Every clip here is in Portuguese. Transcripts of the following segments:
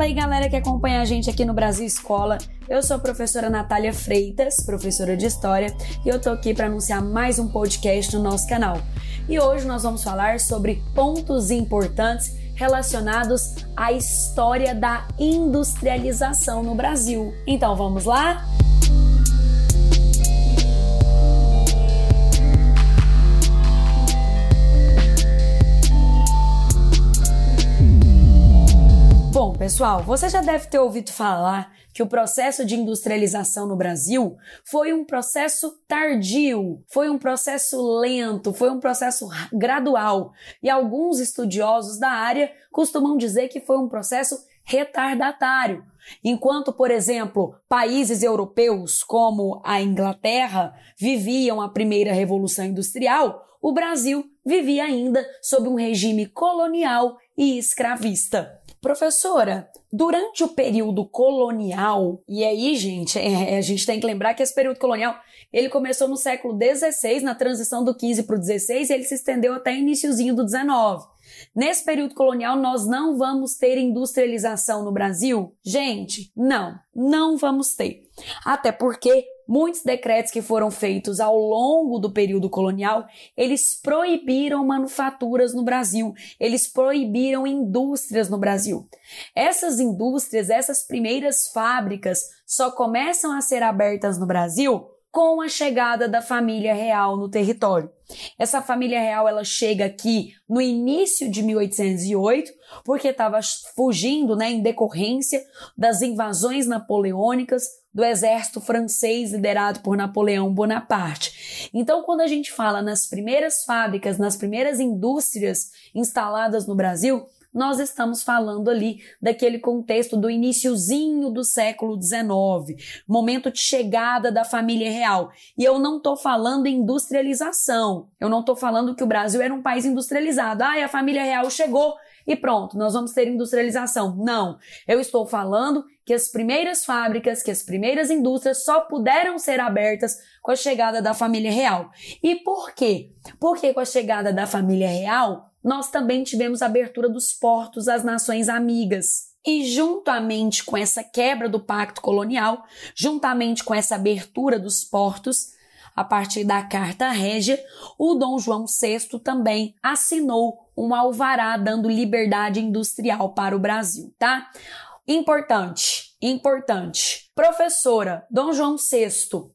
Fala aí, galera que acompanha a gente aqui no Brasil Escola. Eu sou a professora Natália Freitas, professora de História, e eu tô aqui para anunciar mais um podcast no nosso canal. E hoje nós vamos falar sobre pontos importantes relacionados à história da industrialização no Brasil. Então vamos lá? Bom, pessoal, você já deve ter ouvido falar que o processo de industrialização no Brasil foi um processo tardio, foi um processo lento, foi um processo gradual. E alguns estudiosos da área costumam dizer que foi um processo retardatário. Enquanto, por exemplo, países europeus como a Inglaterra viviam a primeira revolução industrial, o Brasil vivia ainda sob um regime colonial e escravista. Professora, durante o período colonial, e aí, gente, é, a gente tem que lembrar que esse período colonial ele começou no século XVI, na transição do 15 para o 16, e ele se estendeu até iníciozinho do 19. Nesse período colonial, nós não vamos ter industrialização no Brasil? Gente, não, não vamos ter. Até porque muitos decretos que foram feitos ao longo do período colonial, eles proibiram manufaturas no Brasil, eles proibiram indústrias no Brasil. Essas indústrias, essas primeiras fábricas só começam a ser abertas no Brasil com a chegada da família real no território. Essa família real ela chega aqui no início de 1808, porque estava fugindo, né, em decorrência das invasões napoleônicas do exército francês liderado por Napoleão Bonaparte. Então, quando a gente fala nas primeiras fábricas, nas primeiras indústrias instaladas no Brasil, nós estamos falando ali daquele contexto do iníciozinho do século XIX, momento de chegada da família real. E eu não estou falando em industrialização. Eu não estou falando que o Brasil era um país industrializado. Ah, a família real chegou e pronto, nós vamos ter industrialização. Não. Eu estou falando que as primeiras fábricas, que as primeiras indústrias só puderam ser abertas com a chegada da família real. E por quê? Porque com a chegada da família real, nós também tivemos a abertura dos portos às nações amigas. E juntamente com essa quebra do pacto colonial, juntamente com essa abertura dos portos, a partir da Carta Régia, o Dom João VI também assinou um alvará dando liberdade industrial para o Brasil, tá? Importante, importante. Professora, Dom João VI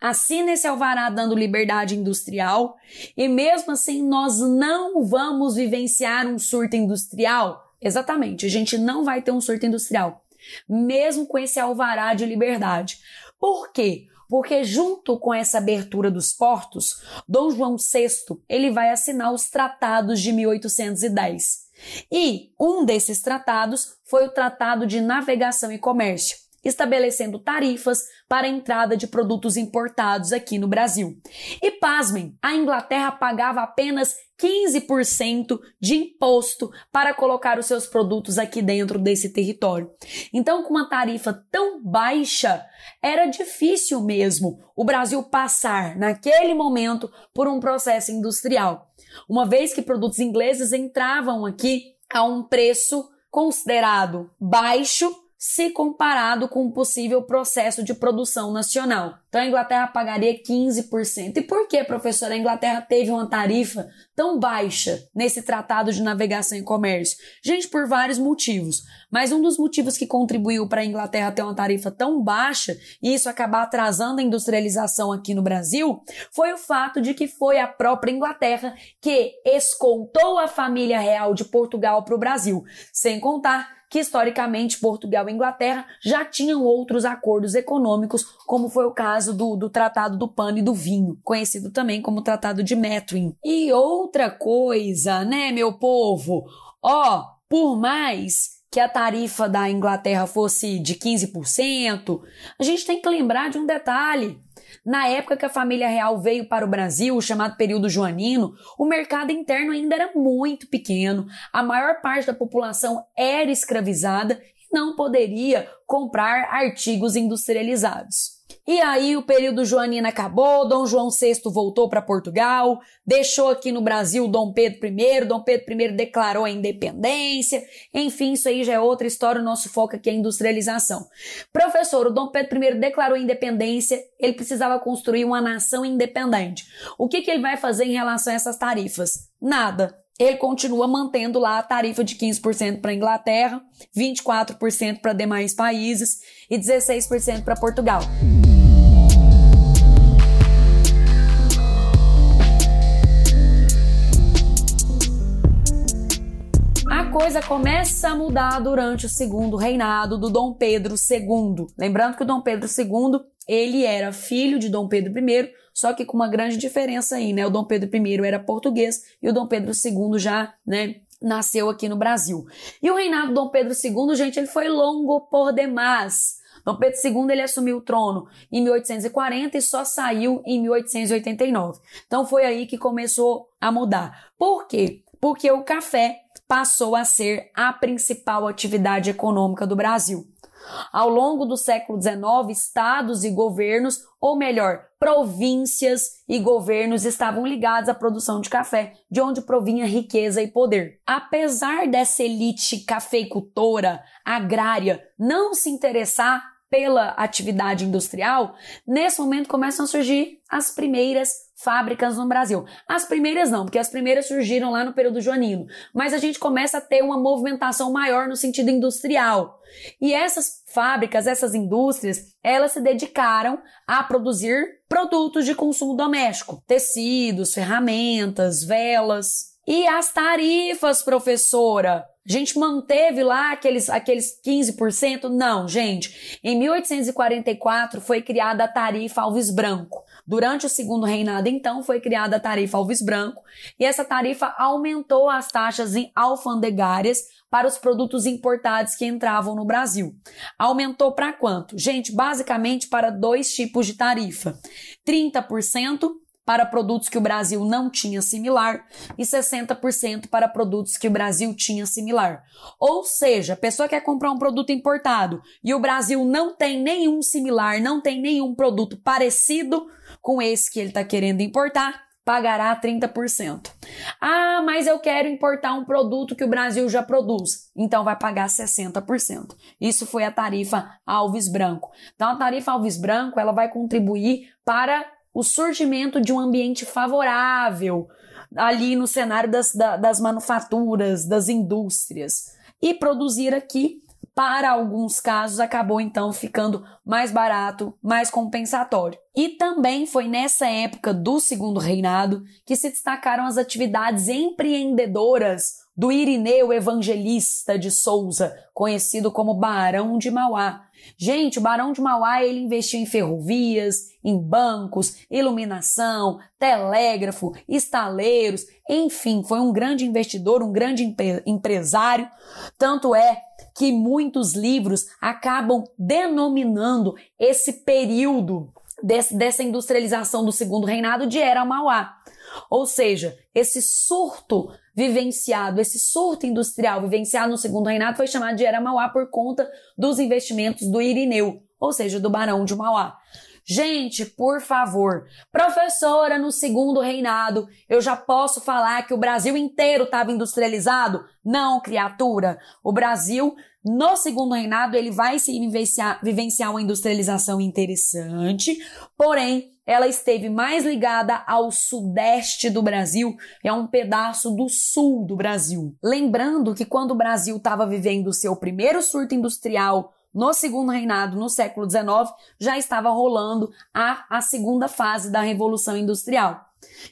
assina esse alvará dando liberdade industrial e mesmo assim nós não vamos vivenciar um surto industrial? Exatamente, a gente não vai ter um surto industrial, mesmo com esse alvará de liberdade. Por quê? Porque junto com essa abertura dos portos, Dom João VI, ele vai assinar os tratados de 1810. E um desses tratados foi o Tratado de Navegação e Comércio, estabelecendo tarifas para a entrada de produtos importados aqui no Brasil. E pasmem, a Inglaterra pagava apenas 15% de imposto para colocar os seus produtos aqui dentro desse território. Então, com uma tarifa tão baixa, era difícil mesmo o Brasil passar, naquele momento, por um processo industrial. Uma vez que produtos ingleses entravam aqui a um preço considerado baixo se comparado com o possível processo de produção nacional. Então a Inglaterra pagaria 15%. E por que, professora, a Inglaterra teve uma tarifa tão baixa nesse tratado de navegação e comércio? Gente, por vários motivos. Mas um dos motivos que contribuiu para a Inglaterra ter uma tarifa tão baixa e isso acabar atrasando a industrialização aqui no Brasil foi o fato de que foi a própria Inglaterra que escoltou a família real de Portugal para o Brasil. Sem contar que historicamente Portugal e Inglaterra já tinham outros acordos econômicos, como foi o caso do, do Tratado do Pano e do Vinho, conhecido também como Tratado de Methuen. E outra coisa, né, meu povo? Ó, por mais que a tarifa da Inglaterra fosse de 15%, a gente tem que lembrar de um detalhe. Na época que a família real veio para o Brasil, o chamado período joanino, o mercado interno ainda era muito pequeno, a maior parte da população era escravizada e não poderia comprar artigos industrializados. E aí o período joanino acabou, Dom João VI voltou para Portugal, deixou aqui no Brasil Dom Pedro I, Dom Pedro I declarou a independência, enfim, isso aí já é outra história, o nosso foco aqui é a industrialização. Professor, o Dom Pedro I declarou a independência, ele precisava construir uma nação independente. O que, que ele vai fazer em relação a essas tarifas? Nada ele continua mantendo lá a tarifa de 15% para a Inglaterra, 24% para demais países e 16% para Portugal. A coisa começa a mudar durante o segundo reinado do Dom Pedro II. Lembrando que o Dom Pedro II ele era filho de Dom Pedro I, só que com uma grande diferença aí, né? O Dom Pedro I era português e o Dom Pedro II já, né, nasceu aqui no Brasil. E o reinado do Dom Pedro II, gente, ele foi longo por demais. Dom Pedro II ele assumiu o trono em 1840 e só saiu em 1889. Então foi aí que começou a mudar. Por quê? Porque o café passou a ser a principal atividade econômica do Brasil. Ao longo do século XIX, estados e governos, ou melhor, províncias e governos estavam ligados à produção de café, de onde provinha riqueza e poder. Apesar dessa elite cafeicultora, agrária, não se interessar pela atividade industrial, nesse momento começam a surgir as primeiras fábricas no Brasil. As primeiras não, porque as primeiras surgiram lá no período joanino, mas a gente começa a ter uma movimentação maior no sentido industrial. E essas fábricas, essas indústrias, elas se dedicaram a produzir produtos de consumo doméstico, tecidos, ferramentas, velas. E as tarifas, professora? A gente manteve lá aqueles, aqueles 15%? Não, gente. Em 1844 foi criada a tarifa Alves Branco. Durante o segundo reinado, então, foi criada a tarifa Alves Branco e essa tarifa aumentou as taxas alfandegárias para os produtos importados que entravam no Brasil. Aumentou para quanto? Gente, basicamente para dois tipos de tarifa: 30% para produtos que o Brasil não tinha similar e 60% para produtos que o Brasil tinha similar. Ou seja, a pessoa quer comprar um produto importado e o Brasil não tem nenhum similar, não tem nenhum produto parecido com esse que ele está querendo importar, pagará 30%. Ah, mas eu quero importar um produto que o Brasil já produz. Então vai pagar 60%. Isso foi a tarifa Alves Branco. Então a tarifa Alves Branco, ela vai contribuir para o surgimento de um ambiente favorável ali no cenário das, das manufaturas, das indústrias. E produzir aqui, para alguns casos, acabou então ficando mais barato, mais compensatório. E também foi nessa época do segundo reinado que se destacaram as atividades empreendedoras do Irineu Evangelista de Souza, conhecido como Barão de Mauá. Gente, o Barão de Mauá ele investiu em ferrovias, em bancos, iluminação, telégrafo, estaleiros, enfim, foi um grande investidor, um grande empresário. Tanto é que muitos livros acabam denominando esse período desse, dessa industrialização do segundo reinado de Era Mauá. Ou seja, esse surto vivenciado, esse surto industrial vivenciado no segundo reinado foi chamado de Era Mauá por conta dos investimentos do Irineu, ou seja, do Barão de Mauá. Gente, por favor, professora, no segundo reinado, eu já posso falar que o Brasil inteiro estava industrializado? Não, criatura. O Brasil, no segundo reinado, ele vai se vivenciar, vivenciar uma industrialização interessante, porém, ela esteve mais ligada ao sudeste do Brasil, é um pedaço do sul do Brasil. Lembrando que quando o Brasil estava vivendo o seu primeiro surto industrial no segundo reinado, no século XIX, já estava rolando a, a segunda fase da Revolução Industrial.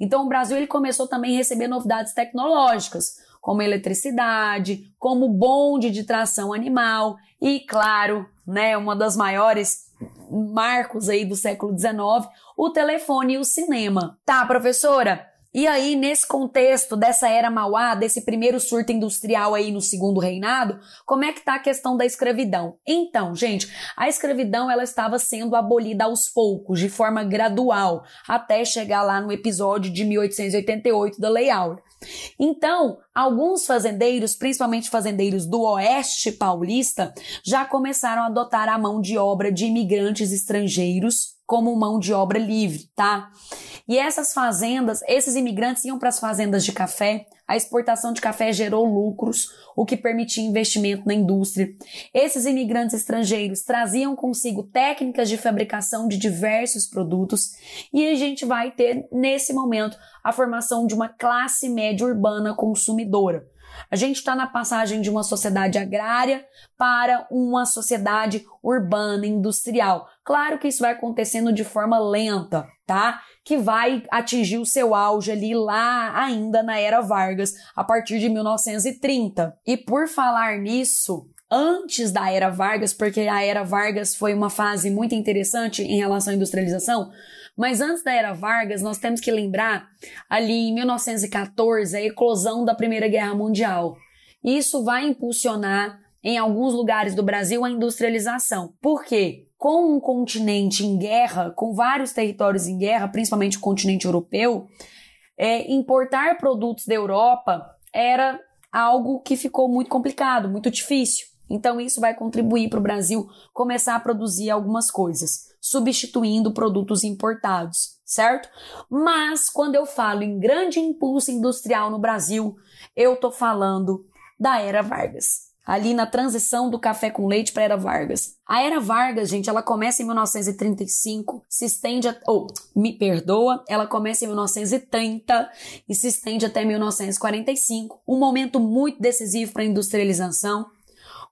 Então o Brasil ele começou também a receber novidades tecnológicas, como eletricidade, como bonde de tração animal e, claro, né, uma das maiores marcos aí do século XIX, o telefone e o cinema. Tá, professora? E aí, nesse contexto dessa era Mauá, desse primeiro surto industrial aí no segundo reinado, como é que tá a questão da escravidão? Então, gente, a escravidão ela estava sendo abolida aos poucos, de forma gradual, até chegar lá no episódio de 1888 da Lei Áurea. Então, alguns fazendeiros, principalmente fazendeiros do oeste paulista, já começaram a adotar a mão de obra de imigrantes estrangeiros como mão de obra livre, tá? E essas fazendas, esses imigrantes iam para as fazendas de café, a exportação de café gerou lucros, o que permitia investimento na indústria. Esses imigrantes estrangeiros traziam consigo técnicas de fabricação de diversos produtos e a gente vai ter, nesse momento, a formação de uma classe média urbana consumidora. A gente está na passagem de uma sociedade agrária para uma sociedade urbana industrial. Claro que isso vai acontecendo de forma lenta, tá? Que vai atingir o seu auge ali lá ainda na era Vargas, a partir de 1930. E por falar nisso, antes da era Vargas, porque a era Vargas foi uma fase muito interessante em relação à industrialização, mas antes da era Vargas, nós temos que lembrar ali em 1914 a eclosão da Primeira Guerra Mundial. Isso vai impulsionar em alguns lugares do Brasil a industrialização. Por quê? Com um continente em guerra, com vários territórios em guerra, principalmente o continente europeu, é, importar produtos da Europa era algo que ficou muito complicado, muito difícil. Então, isso vai contribuir para o Brasil começar a produzir algumas coisas, substituindo produtos importados, certo? Mas, quando eu falo em grande impulso industrial no Brasil, eu estou falando da Era Vargas. Ali na transição do café com leite para a Era Vargas. A Era Vargas, gente, ela começa em 1935, se estende, a, ou, oh, me perdoa, ela começa em 1930 e se estende até 1945, um momento muito decisivo para a industrialização,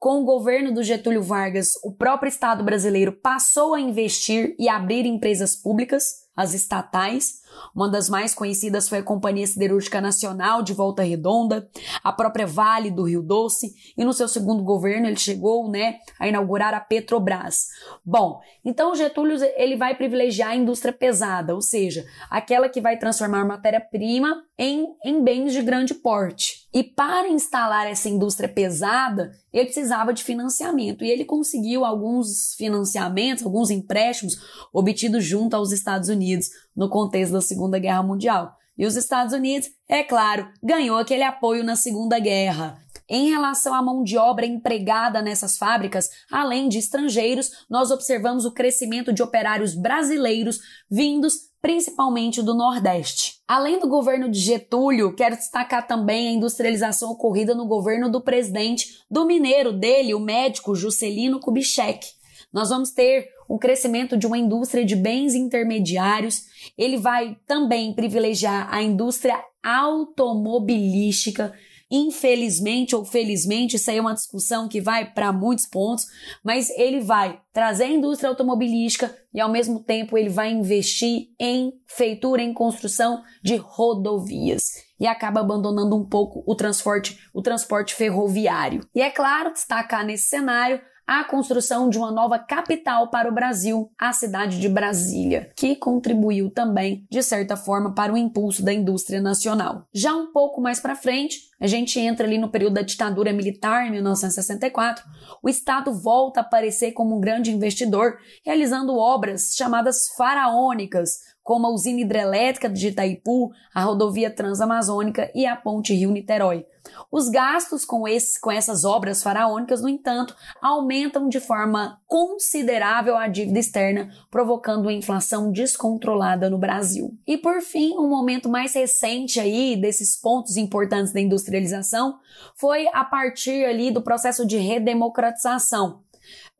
com o governo do Getúlio Vargas, o próprio Estado brasileiro passou a investir e abrir empresas públicas, as estatais, uma das mais conhecidas foi a Companhia Siderúrgica Nacional de Volta Redonda, a própria Vale do Rio Doce, e no seu segundo governo ele chegou, né, a inaugurar a Petrobras. Bom, então Getúlio ele vai privilegiar a indústria pesada, ou seja, aquela que vai transformar matéria-prima em, em bens de grande porte. E para instalar essa indústria pesada, ele precisava de financiamento e ele conseguiu alguns financiamentos, alguns empréstimos obtidos junto aos Estados Unidos no contexto da Segunda Guerra Mundial. E os Estados Unidos, é claro, ganhou aquele apoio na Segunda Guerra. Em relação à mão de obra empregada nessas fábricas, além de estrangeiros, nós observamos o crescimento de operários brasileiros vindos principalmente do Nordeste. Além do governo de Getúlio, quero destacar também a industrialização ocorrida no governo do presidente do mineiro dele, o médico Juscelino Kubitschek. Nós vamos ter um crescimento de uma indústria de bens intermediários. Ele vai também privilegiar a indústria automobilística, Infelizmente ou felizmente, isso aí é uma discussão que vai para muitos pontos, mas ele vai trazer a indústria automobilística e ao mesmo tempo ele vai investir em feitura, em construção de rodovias e acaba abandonando um pouco o transporte, o transporte ferroviário. E é claro, destacar nesse cenário a construção de uma nova capital para o Brasil, a cidade de Brasília, que contribuiu também, de certa forma, para o impulso da indústria nacional. Já um pouco mais para frente, a gente entra ali no período da ditadura militar, em 1964, o Estado volta a aparecer como um grande investidor, realizando obras chamadas faraônicas, como a usina hidrelétrica de Itaipu, a rodovia transamazônica e a ponte Rio-Niterói. Os gastos com, com essas obras faraônicas, no entanto, aumentam de forma considerável a dívida externa, provocando uma inflação descontrolada no Brasil. E por fim, um momento mais recente aí desses pontos importantes da industrialização foi a partir ali do processo de redemocratização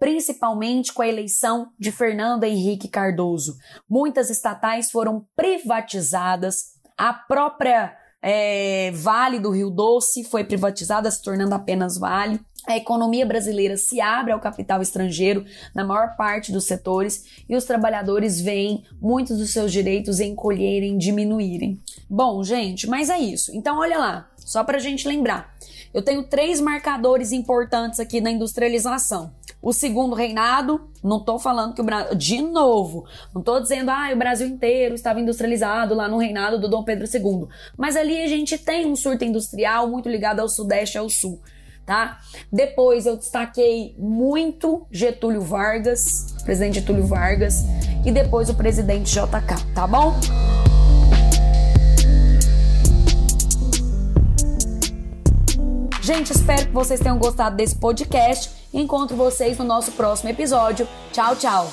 principalmente com a eleição de Fernando Henrique Cardoso. Muitas estatais foram privatizadas, a própria é, Vale do Rio Doce foi privatizada, se tornando apenas Vale. A economia brasileira se abre ao capital estrangeiro na maior parte dos setores e os trabalhadores veem muitos dos seus direitos encolherem, diminuírem. Bom, gente, mas é isso. Então, olha lá, só para a gente lembrar. Eu tenho três marcadores importantes aqui na industrialização. O segundo reinado, não estou falando que o Brasil. De novo, não estou dizendo, ah, o Brasil inteiro estava industrializado lá no reinado do Dom Pedro II. Mas ali a gente tem um surto industrial muito ligado ao Sudeste e ao Sul. Tá? Depois eu destaquei muito Getúlio Vargas, presidente Getúlio Vargas, e depois o presidente JK, tá bom? Gente, espero que vocês tenham gostado desse podcast. Encontro vocês no nosso próximo episódio. Tchau, tchau!